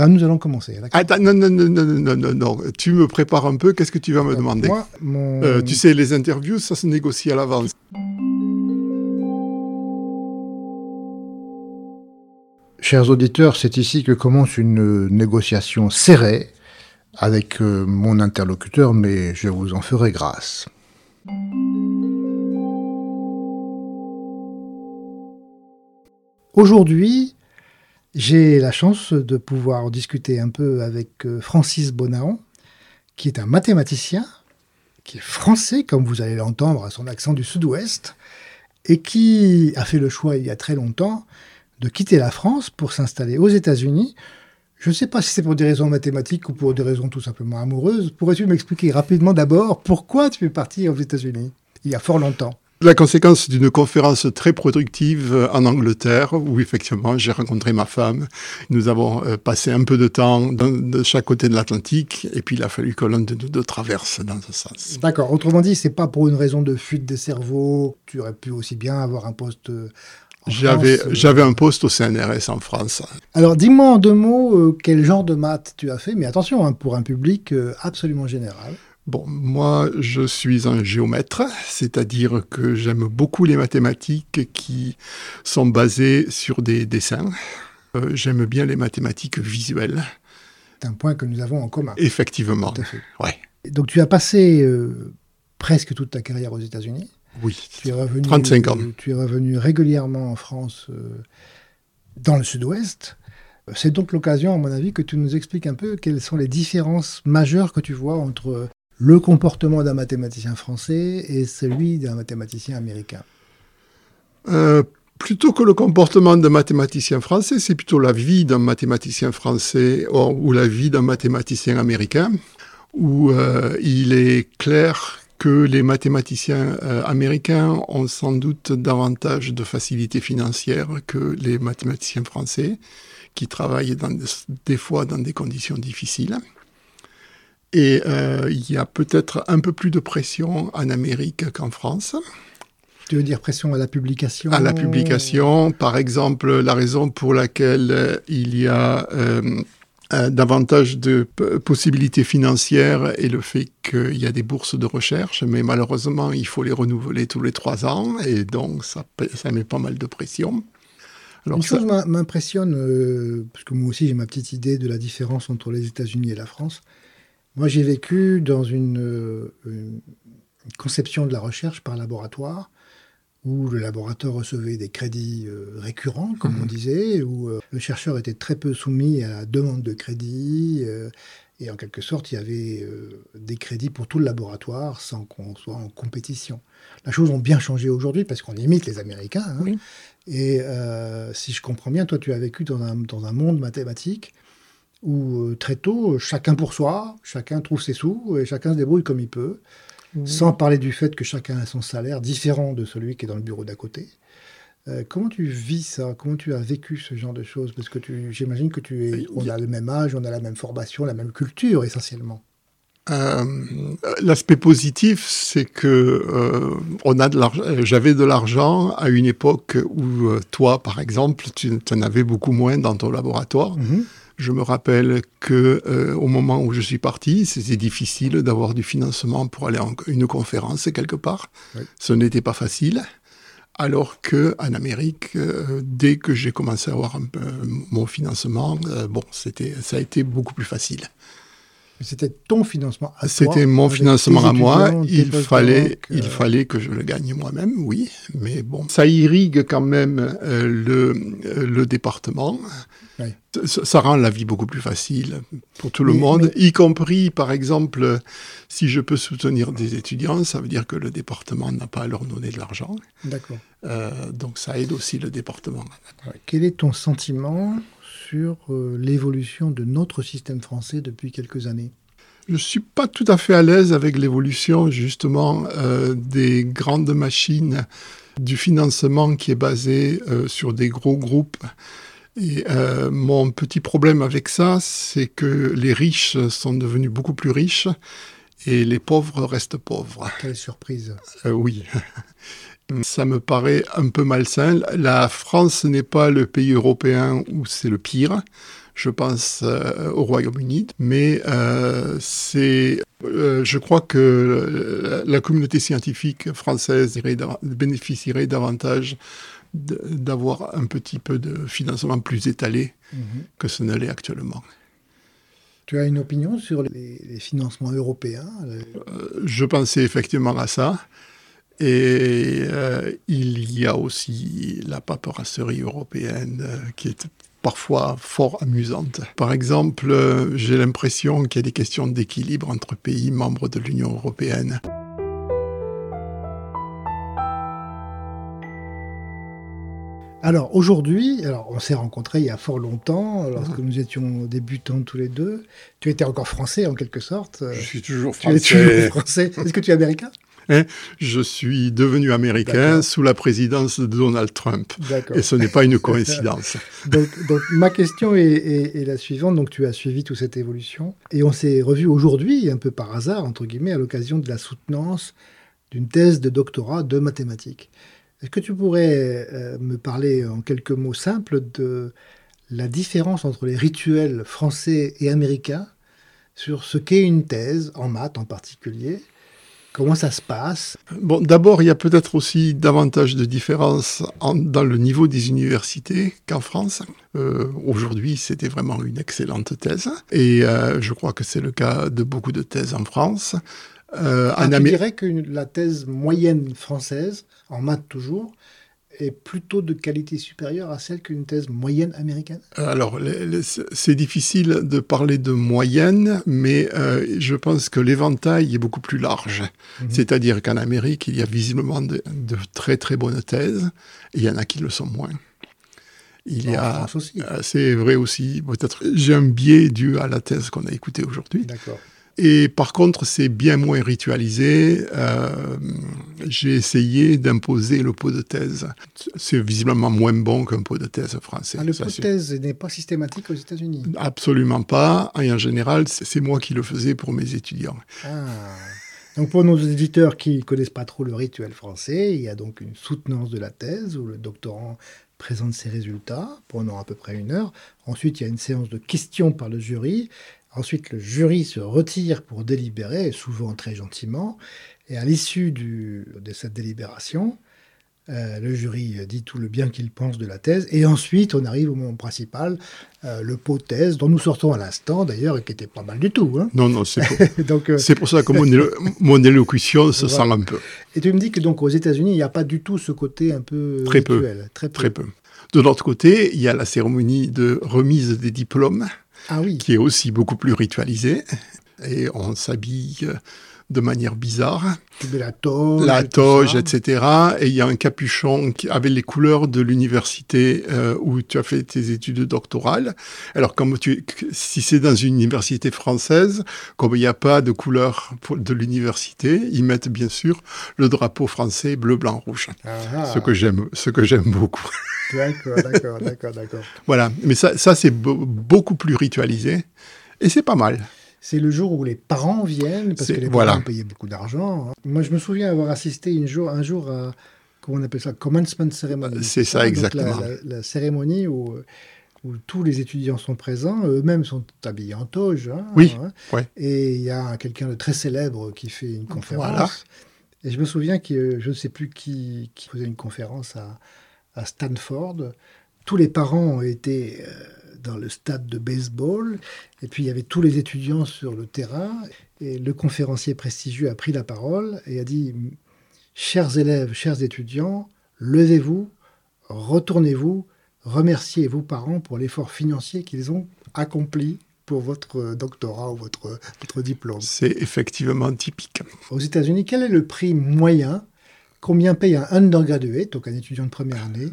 Ben, nous allons commencer. Attends, non, non, non, non, non, non, non, tu me prépares un peu, qu'est-ce que tu vas me demander Moi, mon... Euh, Tu sais, les interviews, ça se négocie à l'avance. Chers auditeurs, c'est ici que commence une négociation serrée avec euh, mon interlocuteur, mais je vous en ferai grâce. Aujourd'hui, j'ai la chance de pouvoir discuter un peu avec euh, Francis Bonaon, qui est un mathématicien, qui est français, comme vous allez l'entendre à son accent du sud-ouest, et qui a fait le choix il y a très longtemps de quitter la France pour s'installer aux États-Unis. Je ne sais pas si c'est pour des raisons mathématiques ou pour des raisons tout simplement amoureuses. Pourrais-tu m'expliquer rapidement d'abord pourquoi tu es parti aux États-Unis il y a fort longtemps? La conséquence d'une conférence très productive en Angleterre, où effectivement j'ai rencontré ma femme. Nous avons euh, passé un peu de temps de chaque côté de l'Atlantique, et puis il a fallu que l'un de nous deux traverse dans ce sens. D'accord. Autrement dit, c'est pas pour une raison de fuite des cerveaux. Tu aurais pu aussi bien avoir un poste. J'avais, euh... j'avais un poste au CNRS en France. Alors, dis-moi en deux mots euh, quel genre de maths tu as fait, mais attention, hein, pour un public euh, absolument général. Bon, moi, je suis un géomètre, c'est-à-dire que j'aime beaucoup les mathématiques qui sont basées sur des dessins. Euh, j'aime bien les mathématiques visuelles. C'est un point que nous avons en commun. Effectivement. Tout à fait. Ouais. Donc, tu as passé euh, presque toute ta carrière aux États-Unis. Oui. Tu es revenu, 35 ans. Tu es revenu régulièrement en France, euh, dans le Sud-Ouest. C'est donc l'occasion, à mon avis, que tu nous expliques un peu quelles sont les différences majeures que tu vois entre le comportement d'un mathématicien français et celui d'un mathématicien américain euh, Plutôt que le comportement d'un mathématicien français, c'est plutôt la vie d'un mathématicien français ou, la vie d'un mathématicien américain, où euh, il est clair que les mathématiciens euh, américains ont sans doute davantage de facilité financière que les mathématiciens français, qui travaillent des fois dans des conditions difficiles. Et euh, il y a peut-être un peu plus de pression en Amérique qu'en France. Tu veux dire pression à la publication? À la publication. Par exemple, la raison pour laquelle il y a euh, davantage de possibilités financières et le fait qu'il y a des bourses de recherche, mais malheureusement, il faut les renouveler tous les trois ans, et donc ça, ça met pas mal de pression. Alors Une ça... chose m'impressionne, euh, parce que moi aussi j'ai ma petite idée de la différence entre les États-Unis et la France. Moi, j'ai vécu dans une, euh, une, conception de la recherche par laboratoire, où le laboratoire recevait des crédits euh, récurrents, comme mmh. on disait, où euh, le chercheur était très peu soumis à la demande de crédit, euh, et en quelque sorte, il y avait des crédits pour tout le laboratoire sans qu'on soit en compétition. La chose a bien changé aujourd'hui parce qu'on imite les Américains. Hein, oui. Et si je comprends bien, toi, tu as vécu dans un, dans un monde mathématique où euh, très tôt, chacun pour soi, chacun trouve ses sous et chacun se débrouille comme il peut, mmh. sans parler du fait que chacun a son salaire différent de celui qui est dans le bureau d'à côté. Euh, comment tu vis ça? Comment tu as vécu ce genre de choses? Parce que j'imagine que tu es, on a le même âge, on a la même formation, la même culture essentiellement. Euh, L'aspect positif, c'est que euh, on a de j'avais de l'argent à une époque où euh, toi, par exemple, tu en avais beaucoup moins dans ton laboratoire. Mmh. Je me rappelle que euh, au moment où je suis parti, c'était difficile d'avoir du financement pour aller en une conférence quelque part. Oui. Ce n'était pas facile. Alors que en Amérique, euh, dès que j'ai commencé à avoir un peu mon financement, euh, bon, c'était, ça a été beaucoup plus facile. C'était ton financement à C'était mon financement à moi. Il fallait, euh... il fallait que je le gagne moi-même, oui. Mais bon, ça irrigue quand même euh, le, le département. Oui. Ça, ça, rend la vie beaucoup plus facile pour tout le mais, monde, mais... y compris, par exemple, si je peux soutenir des étudiants, ça veut dire que le département n'a pas à leur donner de l'argent. D'accord. Euh, donc ça aide aussi le département. Quel est ton sentiment sur euh, l'évolution de notre système français depuis quelques années Je ne suis pas tout à fait à l'aise avec l'évolution justement euh, des grandes machines, du financement qui est basé euh, sur des gros groupes. Et euh, mon petit problème avec ça, c'est que les riches sont devenus beaucoup plus riches et les pauvres restent pauvres. Quelle surprise. oui. Ça me paraît un peu malsain. La France n'est pas le pays européen où c'est le pire. Je pense euh, au Royaume-Uni, mais euh, c'est, euh, je crois que la communauté scientifique française bénéficierait davantage d'avoir un petit peu de financement plus étalé mhm. que ce ne l'est actuellement. Tu as une opinion sur les, les financements européens? Je pensais effectivement à ça. Et euh, il y a aussi la paperasserie européenne euh, qui est parfois fort amusante. Par exemple, euh, j'ai l'impression qu'il y a des questions d'équilibre entre pays membres de l'Union européenne. Alors aujourd'hui, alors on s'est rencontrés il y a fort longtemps, lorsque nous étions débutants tous les deux. Tu étais encore français en quelque sorte. Je suis toujours français. Tu es toujours français. Est-ce que tu es américain? Hein, je suis devenu américain sous la présidence de Donald Trump. Et ce n'est pas une coïncidence. donc, ma question est, la suivante. Donc tu as suivi toute cette évolution. Et on s'est revu aujourd'hui, un peu par hasard, entre guillemets, à l'occasion de la soutenance d'une thèse de doctorat de mathématiques. Est-ce que tu pourrais euh, me parler en quelques mots simples de la différence entre les rituels français et américains sur ce qu'est une thèse, en maths en particulier, Comment ça se passe? Bon, d'abord, il y a peut-être aussi davantage de différences dans le niveau des universités qu'en France. Euh, aujourd'hui, c'était vraiment une excellente thèse, et euh, je crois que c'est le cas de beaucoup de thèses en France. Euh, ah, tu dirais que la thèse moyenne française, en maths toujours, est plutôt de qualité supérieure à celle qu'une thèse moyenne américaine? Alors, c'est difficile de parler de moyenne, mais euh, je pense que l'éventail est beaucoup plus large. Mhm. C'est-à-dire qu'en Amérique, il y a visiblement de, très très bonnes thèses, et il y en a qui le sont moins. Il y a, euh, c'est vrai aussi. Peut-être j'ai un biais dû à la thèse qu'on a écoutée aujourd'hui. D'accord. Et par contre, c'est bien moins ritualisé. Euh, j'ai essayé d'imposer le pot de thèse. C'est visiblement moins bon qu'un pot de thèse français. Ah, le pot de thèse n'est pas systématique aux États-Unis Absolument pas. Et en général, c'est moi qui le faisais pour mes étudiants. Ah. Donc pour nos éditeurs qui ne connaissent pas trop le rituel français, il y a donc une soutenance de la thèse où le doctorant présente ses résultats pendant à peu près une heure. Ensuite, il y a une séance de questions par le jury. Ensuite, le jury se retire pour délibérer, souvent très gentiment. Et à l'issue de cette délibération, euh, le jury dit tout le bien qu'il pense de la thèse. Et ensuite, on arrive au moment principal, euh, le pot thèse, dont nous sortons à l'instant d'ailleurs, et qui était pas mal du tout. Hein. Non, non, c'est pour... Euh, c'est pour ça que mon, élocution se sent un peu. Et tu me dis que donc aux États-Unis, il n'y a pas du tout ce côté un peu très Peu. Très peu. Très peu. De l'autre côté, il y a la cérémonie de remise des diplômes ah qui est aussi beaucoup plus ritualisé. Et on s'habille de manière bizarre. la toge. La toge, etc. Et il y a un capuchon qui, avait les couleurs de l'université euh, où tu as fait tes études doctorales. Alors, comme tu, si c'est dans une université française, comme il n'y a pas de couleur de l'université, ils mettent bien sûr le drapeau français bleu, blanc, rouge. Ah. Ce que j'aime, ce que j'aime beaucoup. D'accord, d'accord, d'accord, d'accord. Voilà. Mais ça, ça c'est beaucoup plus ritualisé. Et c'est pas mal c'est le jour où les parents viennent, parce que les parents payaient beaucoup d'argent. Moi, je me souviens avoir assisté un jour, un jour à, comment on appelle ça, commencement ceremony. C'est ça, exactement. la, cérémonie où, où, tous les étudiants sont présents, eux-mêmes sont habillés en toge. Hein, oui. Hein. Et il y a quelqu'un de très célèbre qui fait une conférence. Et je me souviens que je ne sais plus qui, qui faisait une conférence à, à Stanford. Tous les parents ont été... Euh, dans le stade de baseball. Et puis il y avait tous les étudiants sur le terrain. Et le conférencier prestigieux a pris la parole et a dit Chers élèves, chers étudiants, levez-vous, retournez-vous, remerciez vos parents pour l'effort financier qu'ils ont accompli pour votre doctorat ou votre, votre diplôme. C'est effectivement typique. Aux États-Unis, quel est le prix moyen? Combien paye un undergraduate, donc un étudiant de première année,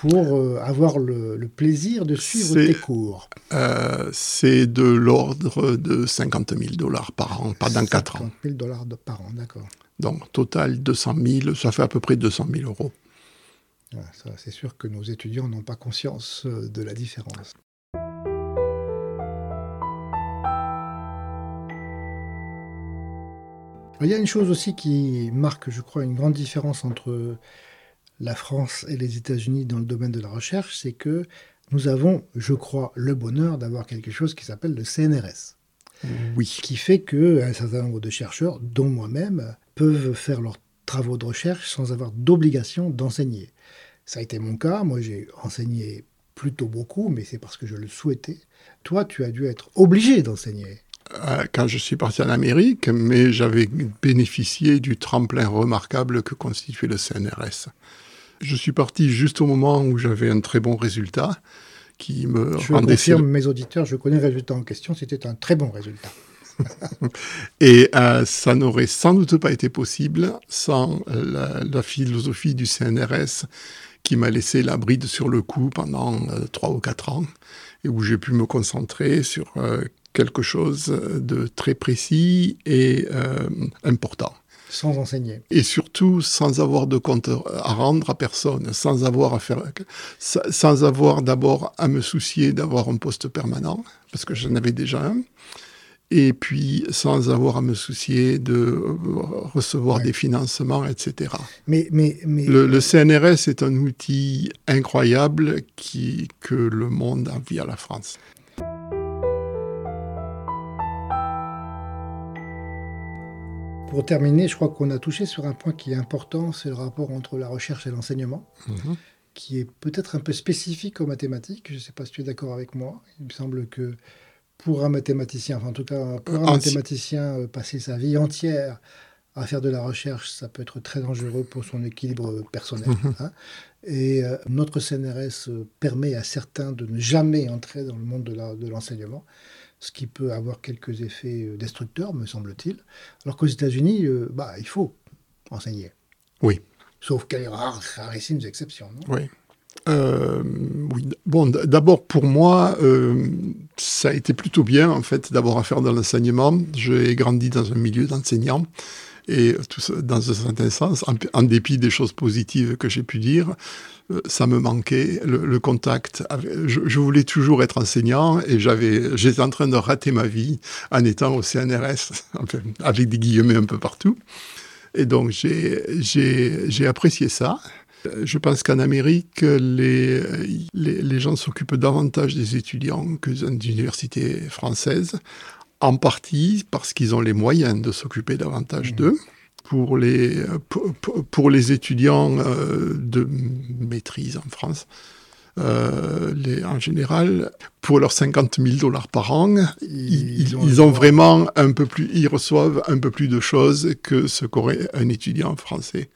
pour euh, avoir le, plaisir de suivre tes cours euh, C'est de l'ordre de 50 000 dollars par an, pendant 4 ans. 50 000 dollars par an, d'accord. Donc, total 200 000, ça fait à peu près 200 000 euros. c'est sûr que nos étudiants n'ont pas conscience euh, de la différence. Il y a une chose aussi qui marque, je crois, une grande différence entre la France et les États-Unis dans le domaine de la recherche, c'est que nous avons, je crois, le bonheur d'avoir quelque chose qui s'appelle le CNRS. Oui. Qui fait qu'un certain nombre de chercheurs, dont moi-même, peuvent faire leurs travaux de recherche sans avoir d'obligation d'enseigner. Ça a été mon cas. Moi, j'ai enseigné plutôt beaucoup, mais c'est parce que je le souhaitais. Toi, tu as dû être obligé d'enseigner. Euh, quand je suis parti en Amérique, mais j'avais bénéficié du tremplin remarquable que constituait le CNRS. Je suis parti juste au moment où j'avais un très bon résultat qui me je rendait... confirme mes auditeurs, je connais le résultat en question, c'était un très bon résultat. Et euh, ça n'aurait sans doute pas été possible sans la, philosophie du CNRS qui m'a laissé la bride sur le cou pendant euh, trois ou quatre ans et où j'ai pu me concentrer sur euh, quelque chose de très précis et important. Sans enseigner. Et surtout sans avoir de compte à rendre à personne, sans avoir à faire, sans avoir d'abord à me soucier d'avoir un poste permanent, parce que j'en avais déjà un, et puis sans avoir à me soucier de recevoir des financements, etc. Mais, mais, mais... Le, CNRS est un outil incroyable qui, que le monde envie à la France. Pour terminer, je crois qu'on a touché sur un point qui est important, c'est le rapport entre la recherche et l'enseignement, mhm. qui est peut-être un peu spécifique aux mathématiques. Je ne sais pas si tu es d'accord avec moi. Il me semble que pour un mathématicien, enfin en tout cas pour un mathématicien, euh, passer sa vie entière à faire de la recherche, ça peut être très dangereux pour son équilibre personnel. Mhm. Hein. Et euh, notre CNRS euh, permet à certains de ne jamais entrer dans le monde de l'enseignement ce qui peut avoir quelques effets euh, destructeurs, me semble-t-il. Alors qu'aux États-Unis, euh, bah, il faut enseigner. Oui. Sauf qu'il y a rarissimes exceptions. Non? Oui. Euh, oui. Bon, d'abord pour moi, ça a été plutôt bien en fait d'avoir à faire de l'enseignement. J'ai grandi dans un milieu d'enseignants et dans un certain sens, en, dépit des choses positives que j'ai pu dire, euh, ça me manquait, le, contact. je, voulais toujours être enseignant et j'étais en train de rater ma vie en étant au CNRS, avec des guillemets un peu partout. Et donc j'ai, apprécié ça. Je pense qu'en Amérique, les, gens s'occupent davantage des étudiants que dans les universités françaises, en partie parce qu'ils ont les moyens de s'occuper davantage mmh. d'eux pour les, pour, les étudiants euh, de maîtrise en France. Euh, les, en général, pour leurs 50 000 dollars par an, ils, ont, vraiment un peu plus, ils reçoivent un peu plus de choses que ce qu'aurait un étudiant français.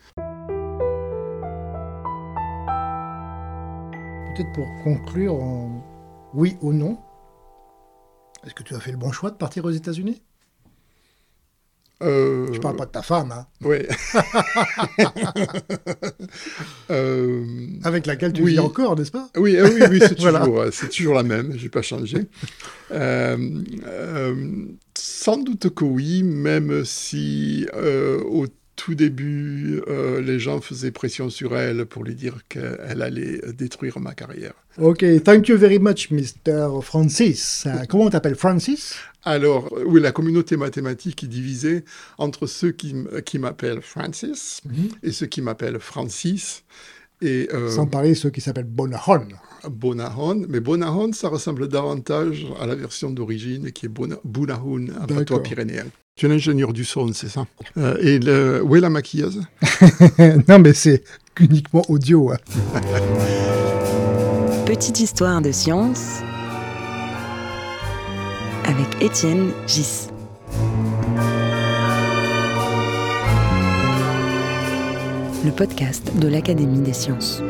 Peut-être pour conclure, oui ou non, est-ce que tu as fait le bon choix de partir aux États-Unis? Euh... Je parle pas de ta femme, hein. Oui. Euh, Avec laquelle tu vis encore, n'est-ce pas? Oui, euh, oui, oui, c'est toujours, euh, toujours, la même. J'ai pas changé. sans doute que oui, même si au tout début, les gens faisaient pression sur elle pour lui dire qu'elle allait détruire ma carrière. Ok, thank you very much, Mr. Francis. comment on t'appelle Francis? Alors, oui, la communauté mathématique est divisée entre ceux qui, qui m'appellent Francis mhm. et ceux qui m'appellent Francis. Et, euh, Sans parler de ceux qui s'appellent Bonahon. Bonahon, mais Bonahon, ça ressemble davantage à la version d'origine qui est Bonahon, un patois pyrénéen. Tu es l'ingénieur du son, c'est ça? Euh, Et le, où est la maquilleuse? Non, mais c'est uniquement audio. Hein. Petite histoire de science avec Étienne Gis. Le podcast de l'Académie des sciences.